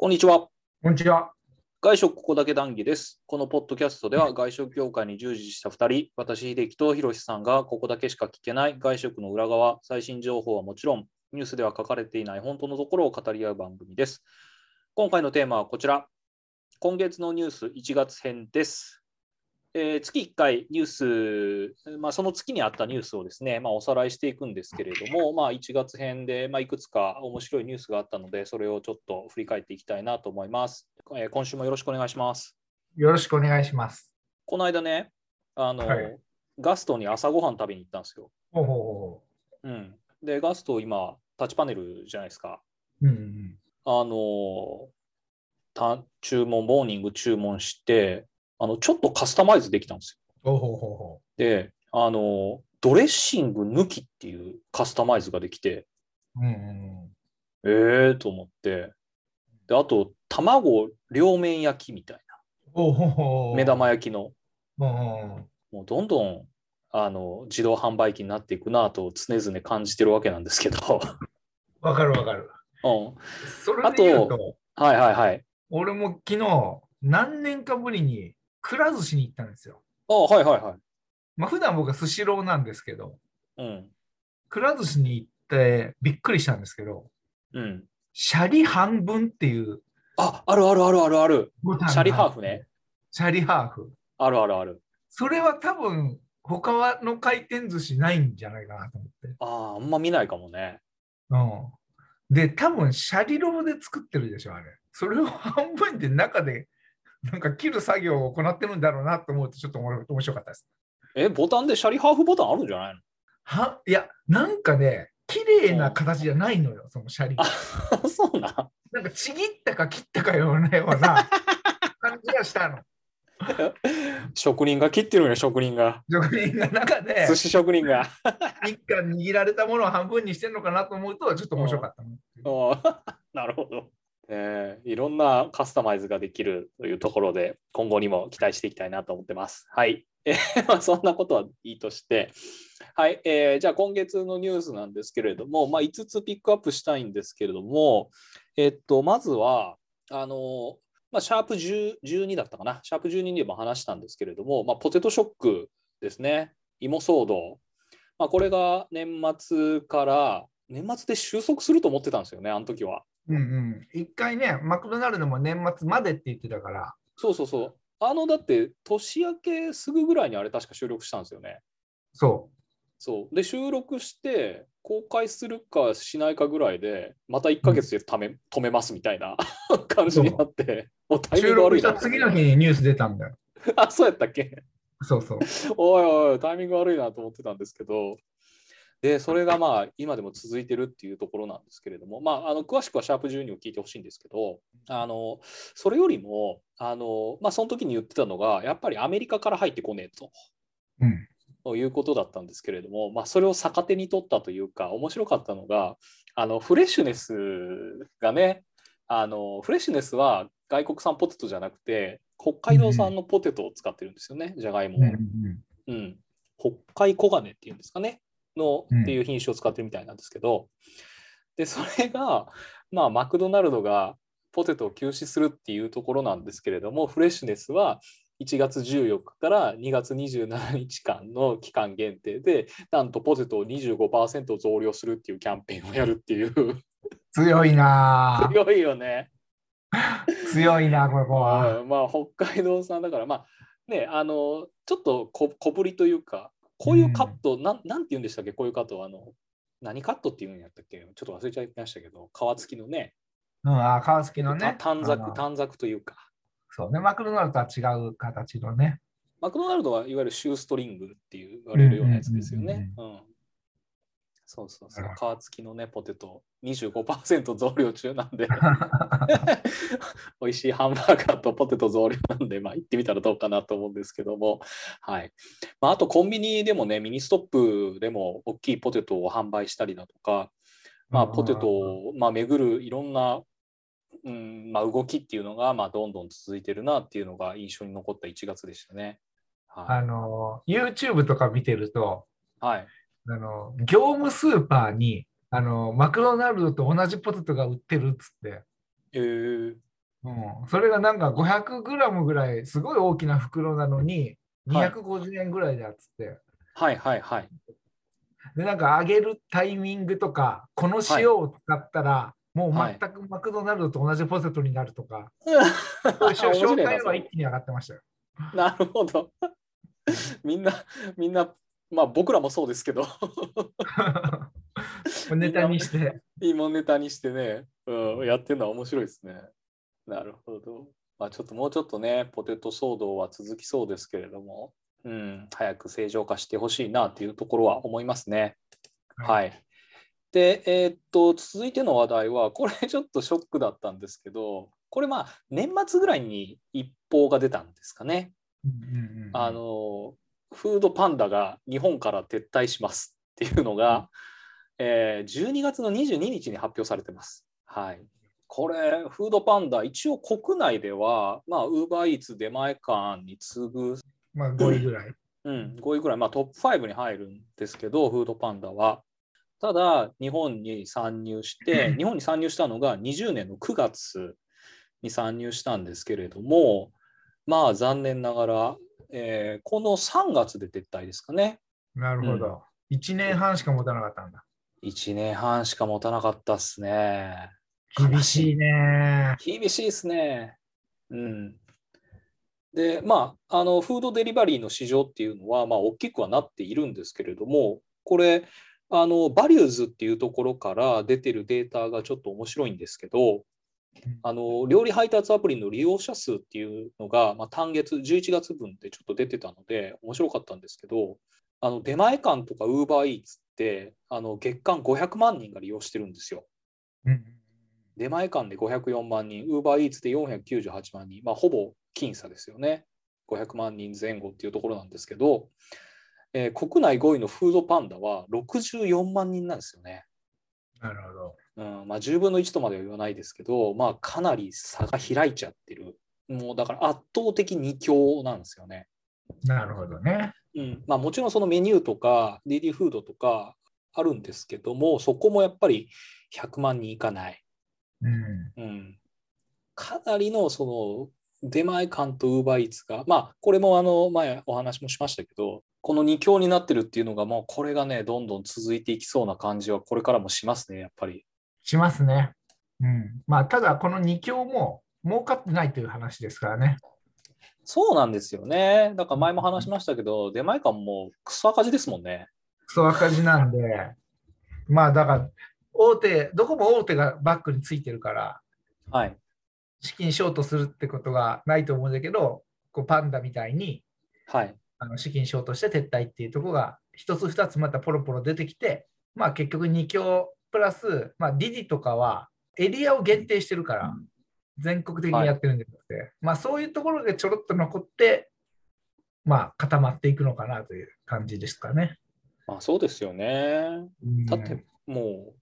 こんにちは。こんにちは。外食ここだけ談義です。このポッドキャストでは外食業界に従事した2人、私、秀樹とひろしさんがここだけしか聞けない外食の裏側、最新情報はもちろん、ニュースでは書かれていない本当のところを語り合う番組です。今回のテーマはこちら。今月のニュース1月編です。えー月1回ニュース、まあ、その月にあったニュースをですね、まあ、おさらいしていくんですけれども、まあ、1月編で、まあ、いくつか面白いニュースがあったので、それをちょっと振り返っていきたいなと思います。えー今週もよろしくお願いします。よろしくお願いします。この間ね、あの、はいガストに朝ごはん食べに行ったんですよ。ほうほうほうん、で、ガスト今、タッチパネルじゃないですか。う。うんうん。あの、た注文、モーニング注文して、あの、ちょっとカスタマイズできたんですよ。ほうほうほうほで、あの、ドレッシング抜きっていうカスタマイズができて、う。うんうんええー、と思って、で、あと、卵両面焼きみたいほうほうほな、う。目玉焼きの、うんうん。もうどんどんあの自動販売機になっていくなと常々感じてるわけなんですけど、わかるわかる。うん、それで言うと、はいはいはい。俺も昨日、何年かぶりにくら寿司に行ったんですよ。あはいはいはい。まあ普段僕はスシローなんですけど、うん。くら寿司に行ってびっくりしたんですけど、うん。シャリ半分っていうあ、あるあるあるあるある。シャリハーフね。シャリハーフ。あるあるある。それは多分、他の回転寿司ないんじゃないかなと思って。ああ、あんま見ないかもね。うん。で、多分シャリロボで作ってるでしょ、あれ。それを半分で中でなんか切る作業を行ってるんだろうなと思うとちょっと面面白かったです。え、ボタンでシャリハーフボタンあるんじゃないの？はいや、なんかね、綺麗な形じゃないのよ、そのシャリそうな。なんかちぎったか切ったかようなような感じがしたの。職人が切ってるよ、職人が。職人が中で寿司職人が。一貫握られたものを半分にしてるのかなと思うとちょっと面白かったの。あー なるほど。えーいろんなカスタマイズができるというところで、今後にも期待していきたいなと思ってます。はい。え まそんなことはいいとして、はい。えーじゃあ今月のニュースなんですけれども、まあ、5つピックアップしたいんですけれども、えっと、まずは、あの、まあ、シャープ10 12だったかな。シャープ12でも話したんですけれども、まあ、ポテトショックですね。芋騒動。まあ、これが年末から、年末で収束すると思ってたんですよね、あの時は。うんうん。一回ね、マクドナルドも年末までって言ってたから、そうそうそう。あの、だって、年明けすぐぐらいにあれ確か収録したんですよね。そそう。で、収録して、公開するかしないかぐらいで、また1ヶ月でため、止めますみたいな 感じになって、もうタう。イミン収録したグ悪いな。次の日にニュース出たんだよ。あ、そうやったっけ？そうそう。おいおい、タイミング悪いなと思ってたんですけど、で、それがまあ、今でも続いてるっていうところなんですけれども、まあ、あの詳しくはシャープ12を聞いてほしいんですけど、あの、それよりも、あの、まあ、その時に言ってたのが、やっぱりアメリカから入ってこねえと。うん。ということだったんですけれども、まあ、それを逆手に取ったというか、面白かったのが、あのフレッシュネスがね、あのフレッシュネスは外国産ポテトじゃなくて、北海道産のポテトを使ってるんですよね、じゃがいもを。うん北海黄金っていうんですかねのうんっていう品種を使ってるみたいなんですけど、でそれが、まあ、マクドナルドがポテトを休止するっていうところなんですけれどもフレッシュネスは1月14日から2月27日間の期間限定でなんとポテトを25%増量するっていうキャンペーンをやるっていう強いなぁ強いよね。強いな、ここは。うんまあ北海道産だからまあねあのちょっと小小ぶりというかこういうカット、なんなんて言うんでしたっけ？こういうカットはあの何カットっていうんやったっけ？ちょっと忘れちゃいましたけど皮付きのね。うん、あ、川崎のね。た短冊短冊というか。そうね、マクドナルドとは違う形のね。マクドナルドはいわゆるシューストリングって言われるようなやつですよね。うんそうそうそう。皮付きのねポテト。25%増量中なんで。美味しいハンバーガーとポテト増量なんで、まあ、行ってみたらどうかなと思うんですけども、はい。まあ、あとコンビニでもね、ミニストップでも大きいポテトを販売したりだとか、まあ、ポテトを、まあ、巡るいろんな、うんまあ、動きっていうのが、まあ、どんどん続いてるなっていうのが印象に残った1月でしたね。あはい。の、YouTube とか見てると、はい、あの、業務スーパーに、あの、マクドナルドと同じポテトが売ってるっつって、えー、うん、それがなんか 500g ぐらい、すごい大きな袋なのに、250円ぐらいだっつって。はいはいはい。で、なんか揚げるタイミングとか、この塩を使ったら、もう全くマクドナルドと同じポテトになるとか、そういう紹介は一気に上がってましたよ。なるほど。みんな、みんな、まあ僕らもそうですけど、ネタにして。今ネタにしてね、うん、やってるのは面白いですね。なるほど。まあちょっともうちょっとね、ポテト騒動は続きそうですけれども、うん、早く正常化してほしいなというところは思いますね。はい。で、えーっと、続いての話題は、これちょっとショックだったんですけど、これまあ年末ぐらいに一報が出たんですかね。うんうんうんあのフードパンダが日本から撤退しますっていうのが、えー12月の22日に発表されてます。はい。これ、フードパンダ、一応国内では、まあ、ウーバーイーツ出前館に次ぐ、まあ5位ぐらい。うん、5位ぐらい、まあ、トップ5に入るんですけど、フードパンダは。ただ、日本に参入して、日本に参入したのが20年の9月に参入したんですけれども、まあ、残念ながら、えーこの3月で撤退ですかね。なるほど。1年半しか持たなかったんだ。1年半しか持たなかったっすね。厳しいね。厳しいですね。うん。で、まあ、あの、フードデリバリーの市場っていうのは、まあ、大きくはなっているんですけれども、これ、あの、バリューズっていうところから出てるデータがちょっと面白いんですけど、あの、料理配達アプリの利用者数っていうのが、まあ、単月、11月分でちょっと出てたので、面白かったんですけど、あの、出前館とかウーバーイーツって、あの、月間500万人が利用してるんですよ。うん出前館で504万人、ウーバーイーツで498万人、まあ、ほぼ僅差ですよね。500万人前後っていうところなんですけど、えー国内5位のフードパンダは64万人なんですよね。なるほど。うんまあ、10分の1とまでは言わないですけど、まあ、かなり差が開いちゃってる。もうだから圧倒的二強なんですよね。なるほどね。うんまあ、もちろんそのメニューとか DD フードとかあるんですけども、そこもやっぱり100万人いかない。うん。うん、かなりのその出前館とウーバーイーツが、まあ、これもあの前お話もしましたけど、この2強になってるっていうのが、もうこれがね、どんどん続いていきそうな感じは、これからもしますね、やっぱり。しますね。うん。まあ、ただ、この2強も儲かってないという話ですからね。そうなんですよね。だから前も話しましたけど、出前館もクソ赤字ですもんね。クソ赤字なんで、まあ、だから、大手、どこも大手がバックについてるから、はい。資金ショートするってことがないと思うんだけど、こうパンダみたいにはい。あの資金ショートして撤退っていうところが、一つ二つまたポロポロ出てきて、まあ結局2強プラス、まあ、ディディとかはエリアを限定してるから、全国的にやってるんじゃなくて、まあそういうところでちょろっと残って、まあ固まっていくのかなという感じですかね。まあそうですよね。うんだってもう、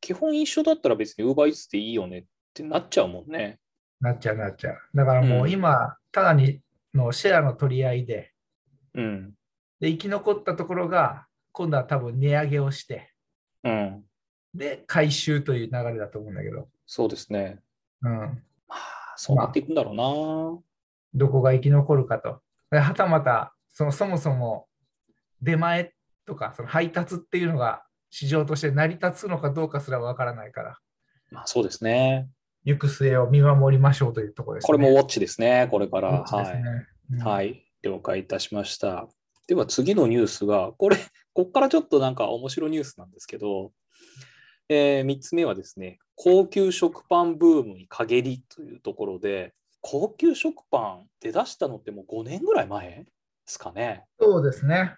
基本一緒だったら別にウーバーイーツでいいよねってなっちゃうもんね。なっちゃうなっちゃう。だからもううん今、ただにのシェアの取り合いで、うん。で生き残ったところが、今度は多分値上げをして、うん。で、回収という流れだと思うんだけど、そうですね。うん、まあ、そうなっていくんだろうな。どこが生き残るかと。ではたまたその、そもそも出前とかその配達っていうのが市場として成り立つのかどうかすらわからないから、まあそうですね。行く末を見守りましょうというところです、ね。これもウォッチですね、これから。そうですはい。ねうんはい。了解いたしました。では次のニュースが、これ、こっからちょっとなんか面白いニュースなんですけど、え3つ目はですね、高級食パンブームに陰りというところで、高級食パン出だしたのってもう5年ぐらい前ですかね。そうですね。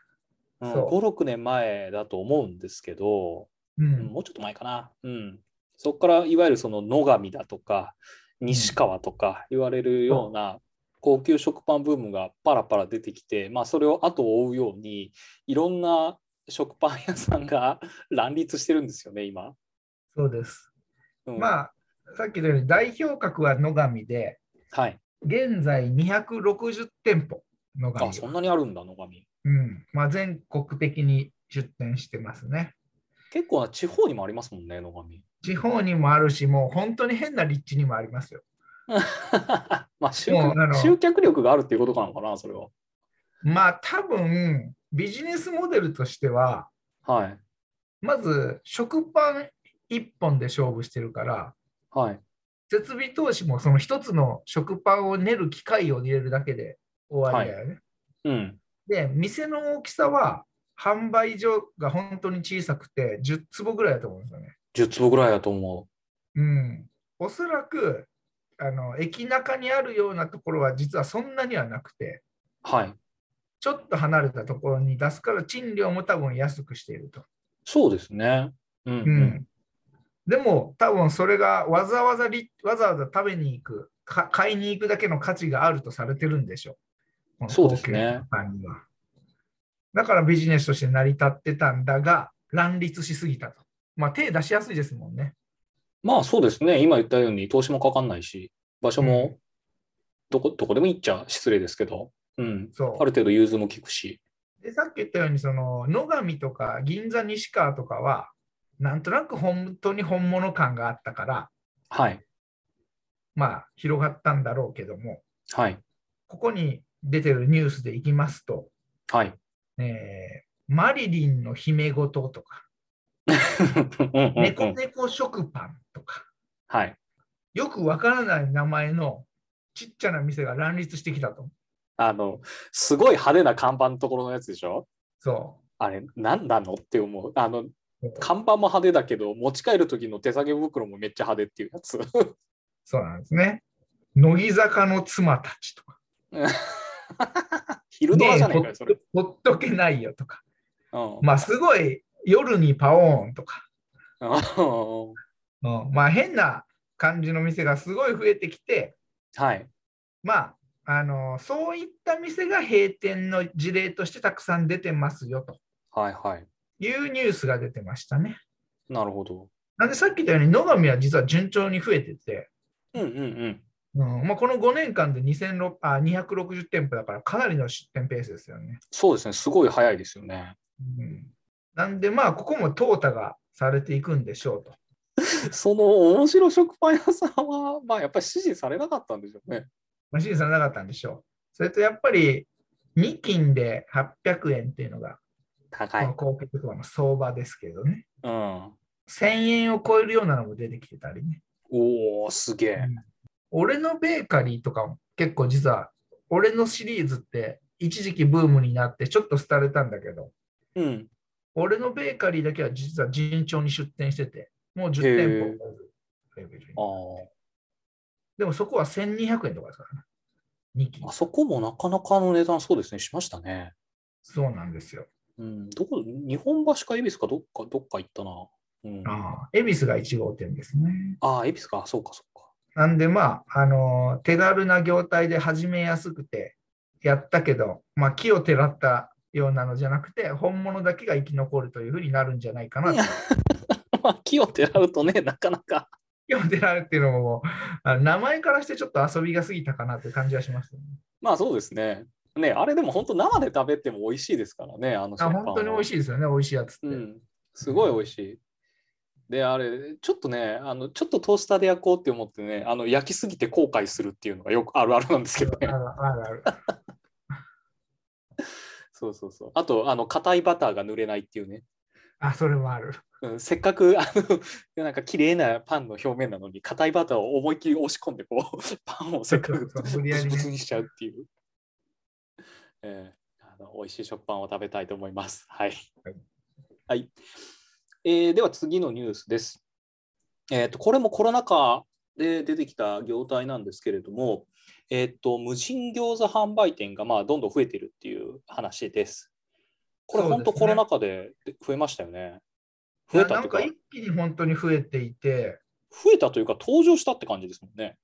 うん、そう5、6年前だと思うんですけど、ううんん、もうちょっと前かな。うん。そこからいわゆるその野上だとか、西川とか言われるような高級食パンブームがパラパラ出てきて、まあそれを後を追うように、いろんな食パン屋さんが 乱立してるんですよね、今。そうです。うん、まあ、さっき言ったように代表格は野上で、はい。現在260店舗、野上はあ、そんなにあるんだ、野上。うんまあ、全国的に出店してますね。結構な地方にもありますもんね、野上。地方にもあるし、もう本当に変な立地にもありますよ。まあ集客集客力があるっていうことなのかな、それは。まあ多分ビジネスモデルとしては、はい。まず食パン1本で勝負してるから、はい。設備投資もその一つの食パンを練る機械を入れるだけで終わりだよね。うん。で、店の大きさは販売所が本当に小さくて10坪ぐらいだと思うんですよね。10坪ぐらいだと思うん。おそらくあの駅中にあるようなところは実はそんなにはなくて、う。はい。ちょっと離れたところに出すから賃料も多分安くしていると。そうですね。うん、ううんん。でも多分それがわざわざりわざわざ食べに行くか、買いに行くだけの価値があるとされてるんでしょう。そうですね。だからビジネスとして成り立ってたんだが、乱立しすぎたと。まあ手出しやすいですもんね。まあそうですね。今言ったように投資もかかんないし、場所うんもどこどこでも行っちゃ失礼ですけど、うん。そうある程度融通も効くし。で、さっき言ったように、その野上とか銀座西川とかは、なんとなく本当に本物感があったから、はい。まあ広がったんだろうけども、はい。ここに出てるニュースでいきますと、はい。えーマリリンの姫ごととか、猫猫食パンとか、はい。よくわからない名前のちっちゃな店が乱立してきたと。あの、すごい派手な看板のところのやつでしょ？そあれ、何なの？って思う。あの、う。看板も派手だけど、持ち帰る時の手提げ袋もめっちゃ派手っていうやつ。そうなんですね。乃木坂の妻たちとか、昼ドラじゃないかよ、それ。ほっとけないよとか、うんまあすごい夜にパオーンとか、うんうんまあ変な感じの店がすごい増えてきて、はい。まあ、あのそういった店が閉店の事例としてたくさん出てますよとはいはい。いうニュースが出てましたね。なるほど。なんでさっき言ったように野上は実は順調に増えてて、うんうんうん。うんまあ、この5年間で26あ260店舗だからかなりの出店ペースですよね。そうですね。すごい早いですよね。うん、なんでまあここも淘汰がされていくんでしょうと。その面白食パン屋さんは、まあやっぱり支持されなかったんでしょうね。まあ、支持されなかったんでしょう。それとやっぱり2斤で800円っていうのが高い。級とかの相場ですけどね。うん。1000円を超えるようなのも出てきてたりね。おお、すげえ。俺のベーカリーとかも結構実は、俺のシリーズって一時期ブームになってちょっと廃れたんだけど、うん。俺のベーカリーだけは実は順調に出店してて、もう10店舗レベルにあでもそこは1200円とかですからね。2期あ。あそこもなかなかの値段、そうですね、しましたね。そうなんですよ。うん。どこ、日本橋か恵比寿かどっか、どっか行ったな。うん。あああ、恵比寿が1号店ですね。あ、恵比寿か。そうか、そうか。なんでまあ、あの手軽な業態で始めやすくてやったけど、まあ、木をてらったようなのじゃなくて、本物だけが生き残るというふうになるんじゃないかなと。まあ、木をてらうとね、なかなか。木をてらうっていうのも、名前からしてちょっと遊びが過ぎたかなという感じはします、ね。まあそうですね。ね、あれでも本当生で食べても美味しいですからね、あのあ本当に美味しい。ですよね、美味しいやつって。うん。すごい美味しい。で、あれ、ちょっとね、あの、ちょっとトースターで焼こうって思ってね、あの、焼きすぎて後悔するっていうのがよくあるあるなんですけどね。あるあるある。そうそうそう。あと、あの、硬いバターが塗れないっていうね。あ、それもある。うん、せっかく、あの、なんか綺麗なパンの表面なのに、硬いバターを思いっきり押し込んで、こう、パンをせっかくブツブツにしちゃうっていう。えーあの美味しい食パンを食べたいと思います。はい。はいはいえーでは次のニュースです。えーと。これもコロナ禍で出てきた業態なんですけれども、えーと無人餃子販売店がまあどんどん増えてるっていう話です。これ本当コロナ禍で増えましたよね。増えたっていうか、なんか一気に本当に増えていて、増えたというか登場したって感じですもんね。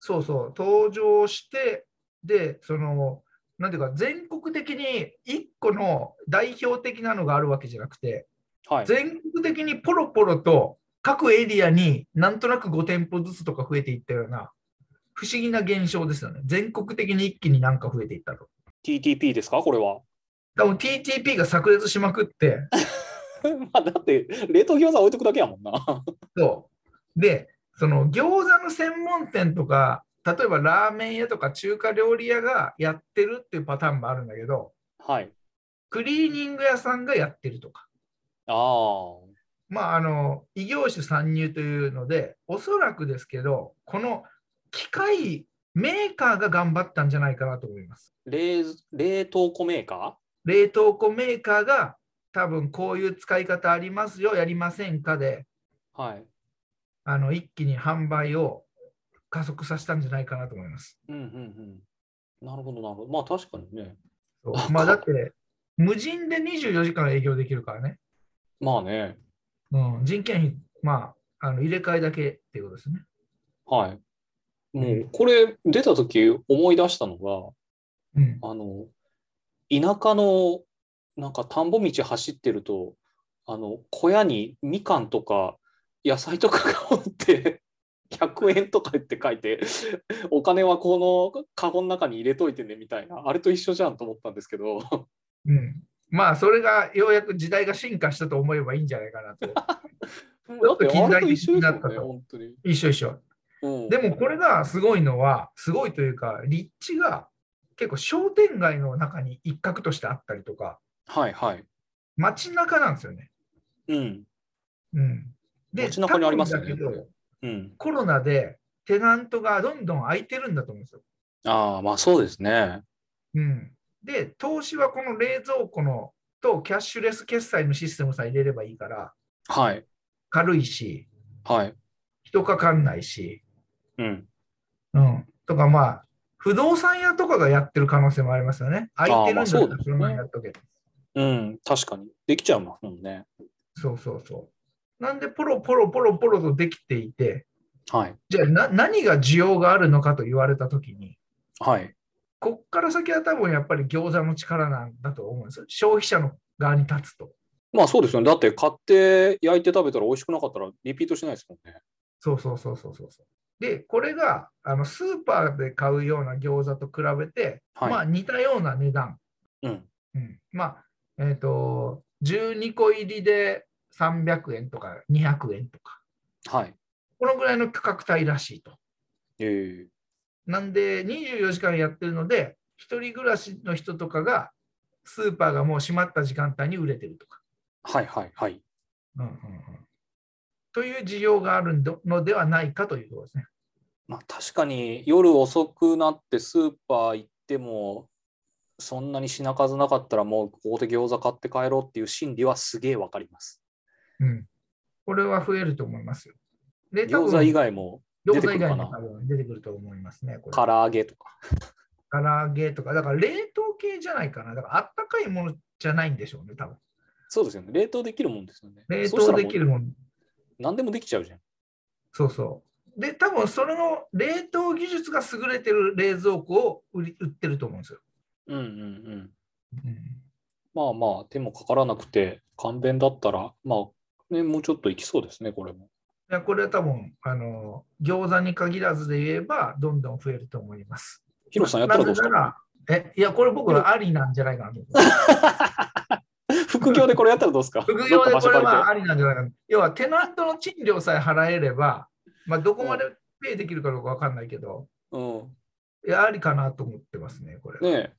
そうそう、登場して、で、その、なんていうか、全国的に一個の代表的なのがあるわけじゃなくて、はい。全国的にポロポロと各エリアになんとなく5店舗ずつとか増えていったような不思議な現象ですよね。全国的に一気になんか増えていったと。TTP ですか？これは。多分 TTP が炸裂しまくって、まあだって冷凍餃子置いとくだけやもんな。そう。で、その餃子の専門店とか例えばラーメン屋とか中華料理屋がやってるっていうパターンもあるんだけど、はい。クリーニング屋さんがやってるとか、ああ。まあ、あの異業種参入というので、おそらくですけど、この機械メーカーが頑張ったんじゃないかなと思います。冷冷凍庫メーカ冷凍庫メーカーが多分こういう使い方ありますよ、やりませんかで、ーはい。あの一気に販売を加速させたんじゃないかなと思います。うんうんうん。なるほど、なるほど。まあ確かにね。そうまあだって、無人で24時間営業できるからね。まあね。うん、人件費、まあ、あの入れ替えだけっていうことですね。はい。もうこれ出た時思い出したのが、うん、あの、田舎のなんか田んぼ道走ってると、あの、小屋にみかんとか野菜とかがおって、100円とかって書いて、お金はこのカゴの中に入れといてねみたいな、あれと一緒じゃんと思ったんですけど、うん。まあ、それがようやく時代が進化したと思えばいいんじゃないかなと。だってあれと一緒ですよね、本当に。一緒一緒。うん、でもこれがすごいのは、すごいというか、立地が結構商店街の中に一角としてあったりとか、はいはい。街中なんですよね。うん。うん。で、街中にありますよねうん。コロナでテナントがどんどん空いてるんだと思うんですよ。ああ、まあそうですね。うん、で、投資はこの冷蔵庫のとキャッシュレス決済のシステムさえ入れればいいから、はい。軽いし、はい。人かかんないし、うん。うん。とかまあ、不動産屋とかがやってる可能性もありますよね。空いてるんだったらそのままやっとけ。うん、確かに。できちゃうもんね。そうそうそう。なんで、ポロポロポロポロとできていて、はい。じゃあな何が需要があるのかと言われたときに、はい。こっから先は多分やっぱり餃子の力なんだと思うんですよ。消費者の側に立つと。まあそうですよね。だって買って焼いて食べたら美味しくなかったらリピートしないですもんね。そうそうそうそうそうそう。で、これがあのスーパーで買うような餃子と比べて、はい。まあ似たような値段。うん。うん、まあ、えっ、と、12個入りで300円とか200円とか、はい。このぐらいの価格帯らしいと。ええなんで、24時間やってるので、一人暮らしの人とかが、スーパーがもう閉まった時間帯に売れてるとか。はいはいはい。うんうんうん、という需要があるのではないかというところですね。まあ確かに夜遅くなってスーパー行ってもそんなに品数なかったらもうここで餃子買って帰ろうっていう心理はすげえわかります。うん。これは増えると思いますよ。餃子以外も餃出てくるかな？子以外も多分出てくると思いますね。これ唐揚げとか。唐揚げとか、だから冷凍系じゃないかな。だからあったかいものじゃないんでしょうね、多分。そうですよね。冷凍できるもんですよね。冷凍できるもの。何でもできちゃうじゃん。そうそう。で、多分それの冷凍技術が優れてる冷蔵庫を売り売ってると思うんですよ。うんうんうん。うんまあまあ手もかからなくて簡便だったらまあねもうちょっといきそうですねこれも。いやこれは多分あの餃子に限らずで言えばどんどん増えると思います。ヒロさんやったらどうですか、らえいや、これ僕はありなんじゃないかなと思います。副業でこれやったらどうですか？副業でこれはありなんじゃないかな。要はテナントの賃料さえ払えれば、まあ、どこまでペイできるかどうかわかんないけど、りていや、ありかなと思ってますね、これ。うん。ねえ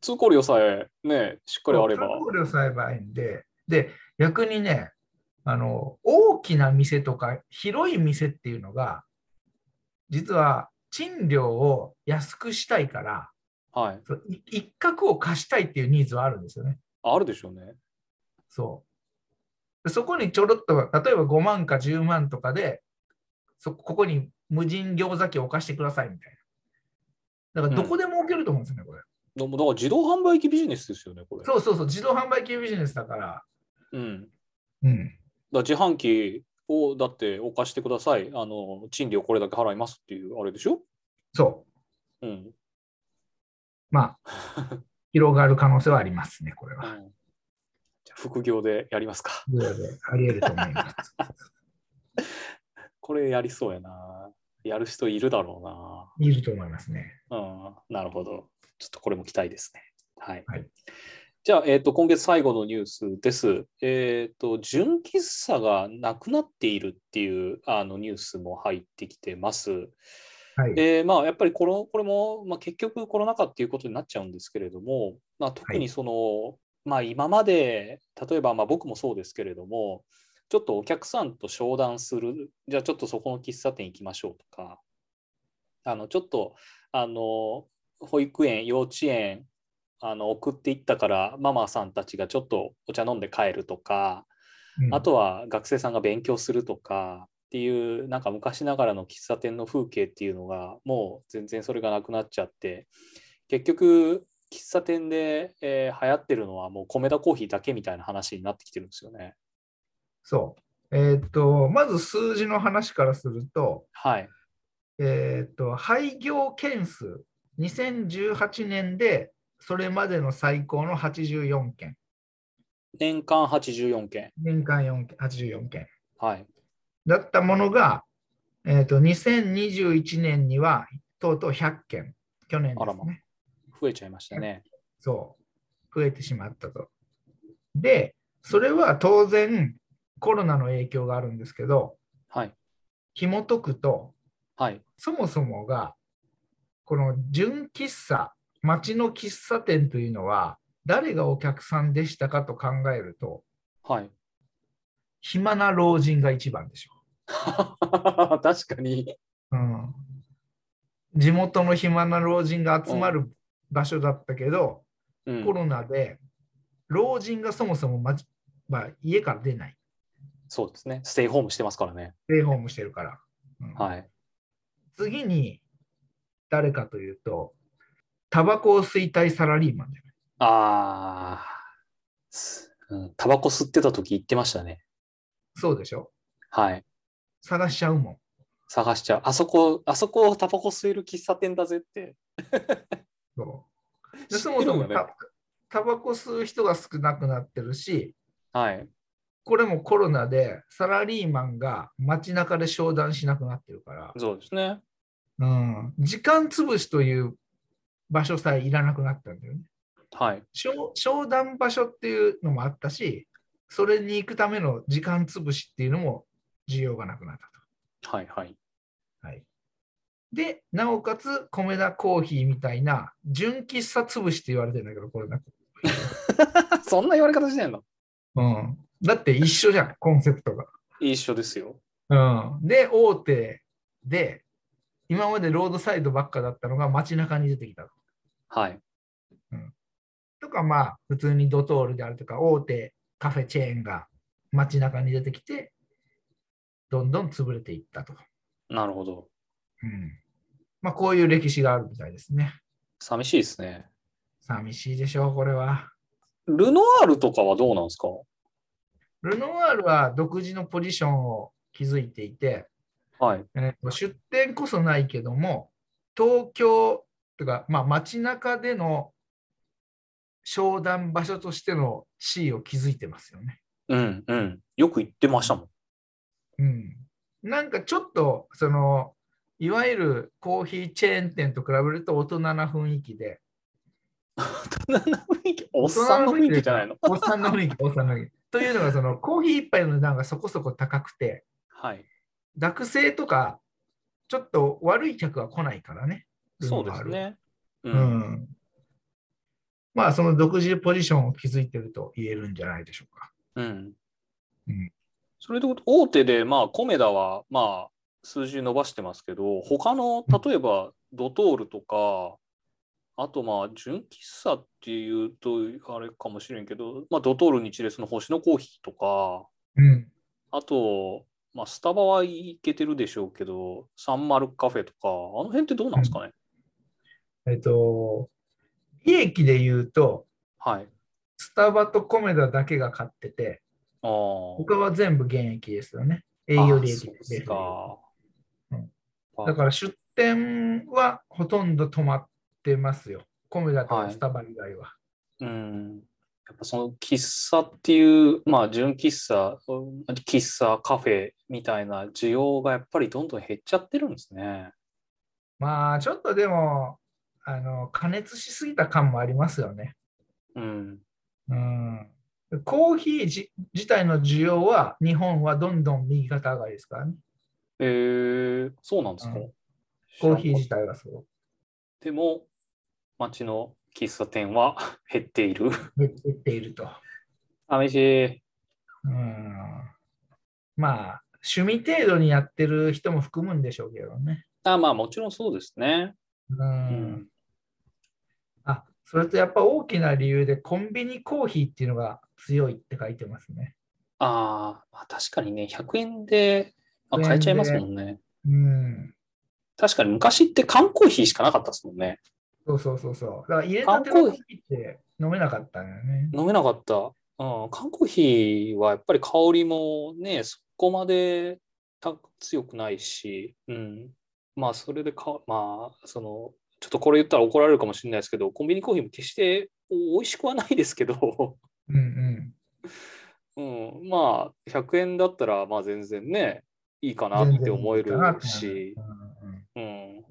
通行料さえねしっかりあれば。通行料さえばいいんで、で、逆にね、あの、大きな店とか広い店っていうのが、実は賃料を安くしたいから、はい。一角を貸したいっていうニーズはあるんですよね。あるでしょうね。そう。でそこにちょろっと、例えば5万か10万とかで、そここに無人餃子機を置かしてくださいみたいな。だからどこでも置けると思うんですよね、これ。でもだから自動販売機ビジネスですよねこれ。そうそうそう、自動販売機ビジネスだから。うん。うん。ら自販機をだって置かしてください。あの賃料これだけ払いますっていうあれでしょ？そう。うん。まあ、広がる可能性はありますね、これは。うんじゃあ副業でやりますか。ぐらいであり得ると思います。これやりそうやな。やる人いるだろいると思いますね。うな。うん。なるほど。ちょっとこれも期待ですね。はい。はいじゃあ、えっ、と、今月最後のニュースです。えっ、と、純喫茶がなくなっているっていうあのニュースも入ってきてます。はい。まあ、やっぱりこのこれも、まあ、結局コロナ禍っていうことになっちゃうんですけれども、まあ、特にその、まあ、今まで、例えばまあ僕もそうですけれども、ちょっとお客さんと商談する、じゃあちょっとそこの喫茶店行きましょうとか、あのちょっとあの保育園、幼稚園あの送っていったから、ママさんたちがちょっとお茶飲んで帰るとか、うんあとは学生さんが勉強するとかっていうなんか昔ながらの喫茶店の風景っていうのがもう全然それがなくなっちゃって結局喫茶店で、えー流行ってるのはもう米田コーヒーだけみたいな話になってきてるんですよね。そう。えーっと、まず数字の話からすると、はい。えーっと、廃業件数、2018年でそれまでの最高の84件、年間84件。年間4件84件はい。だったものが、えーっと、2021年にはとうとう100件、去年ですね。増えちゃいましたね。そう、増えてしまったと。で、それは当然コロナの影響があるんですけど、はい。紐解くと、はい。そもそもが、この純喫茶、町の喫茶店というのは、誰がお客さんでしたかと考えると、はい。暇な老人が一番でしょ 確かに。う。うん、地元の暇な老人が集まる場所だったけど、うんコロナで老人がそもそも、ままあ、家から出ない。そうですね。ステイホームしてますからね。ステイホームしてるから。うんはい。次に誰かというと、タバコを吸いたいサラリーマンじゃないああ、すうんタバコ吸ってた時言ってましたね。そうでしょ？はい。探しちゃうもん。探しちゃう。あそこ、あそこタバコ吸える喫茶店だぜって。そうで知そもそもってるよねタタバコ吸う人が少なくなってるし、はい。これもコロナでサラリーマンが街中で商談しなくなってるから、そうですね。うん、時間潰しという場所さえいらなくなったんだよね。はい。商商談場所っていうのもあったし、それに行くための時間潰しっていうのも需要がなくなったはい。はい。と。はい、で、なおかつ、米田コーヒーみたいな純喫茶潰しって言われてるんだけど、これな そんな言われ方してんの？うん。だって一緒じゃん、コンセプトが。一緒ですよ。うん、で、大手で、今までロードサイドばっかだったのが街中に出てきた。はい。とか、まあ、普通にドトールであるとか、大手カフェチェーンが街中に出てきて、どんどん潰れていったと。なるほど。うん。まあ、こういう歴史があるみたいですね。寂しいですね。寂しいでしょう、これは。ルノワールとかはどうなんですか？ルノワールは独自のポジションを築いていて、はい。えー出店こそないけども、東京とか、まあ、街中での商談場所としての地位を築いてますよね。うんうん。よく言ってましたもん。うん、なんかちょっと、その、いわゆるコーヒーチェーン店と比べると大人な雰囲気で、おっさんの雰囲気じゃないの？おっさんの雰囲気、おっさんの雰囲気。というのが、そのコーヒー一杯の値段がそこそこ高くて、はい。学生とか、ちょっと悪い客は来ないからね。そうですね。う。うんん。まあ、その独自ポジションを築いてると言えるんじゃないでしょうか。うんうん。それで大手で、まあ、コメダは、まあ、数字伸ばしてますけど、他の、例えば、ドトールとか、あと、まあ、純喫茶っていうと、あれかもしれんけど、まあ、ドトール日列の星のコーヒーとか、うん。あと、まあ、スタバはいけてるでしょうけど、サンマルカフェとか、あの辺ってどうなんですかね、えっと、利益で言うと、はい。スタバとコメダだけが買ってて、ああ。他は全部現役ですよね。営業利益あそうですか。うんあだから出店はほとんど止まってますよ。コメダとはいスタバ以外は。うん。やっぱその喫茶っていう、まあ、純喫茶、うん喫茶、カフェみたいな需要がやっぱりどんどん減っちゃってるんですね。まあ、ちょっとでも、あの、加熱しすぎた感もありますよね。うん。うん。コーヒーじ自体の需要は日本はどんどん右肩上がりですからね。えー、そうなんですか、うんコーヒー自体はそう。でも、街の喫茶店は減っている。減っていると。寂しい。うん。まあ、趣味程度にやってる人も含むんでしょうけどね。あまあ、もちろんそうですね。う。うんん。あ、それとやっぱ大きな理由でコンビニコーヒーっていうのが強いって書いてますね。あーまあ、確かにね、100円で、まあ、買えちゃいますもんね。うん。確かに昔って缶コーヒーしかなかったですもんね。そうそうそうそう。だから入れたてのコーヒーって飲めなかったんだよね。飲めなかった。うん、缶コーヒーはやっぱり香りもね、そこまでた強くないし、うん。まあ、それでか、まあ、その、ちょっとこれ言ったら怒られるかもしれないですけど、コンビニコーヒーも決して美味しくはないですけど、うんうん。うん、まあ、100円だったら、まあ全然ね、いいかなって思えるし、うん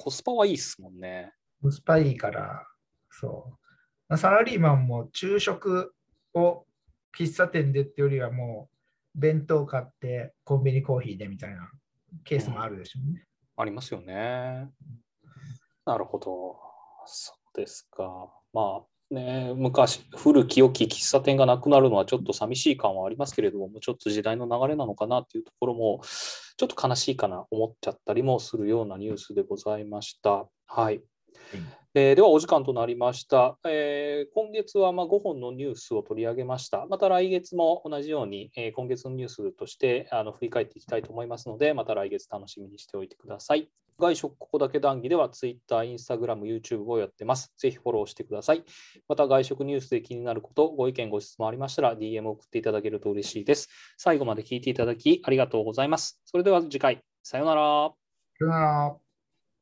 コスパはいいっすもんね。コスパいいから、そう。サラリーマンも昼食を喫茶店でってよりはもう弁当買ってコンビニコーヒーでみたいなケースもあるでしょうね。ありますよね。なるほど。そうですか。まあね、昔、古き良き喫茶店がなくなるのはちょっと寂しい感はありますけれども、もうちょっと時代の流れなのかなっていうところも、ちょっと悲しいかな、思っちゃったりもするようなニュースでございました。はい。えーではお時間となりました。えー今月はま5本のニュースを取り上げました。また来月も同じように、えー今月のニュースとしてあの振り返っていきたいと思いますので、また来月楽しみにしておいてください。外食ここだけ談義では Twitter、Instagram、YouTube をやってます。ぜひフォローしてください。また外食ニュースで気になること、ご意見、ご質問ありましたら DM を送っていただけると嬉しいです。最後まで聞いていただきありがとうございます。それでは次回、さようなら。さよなら。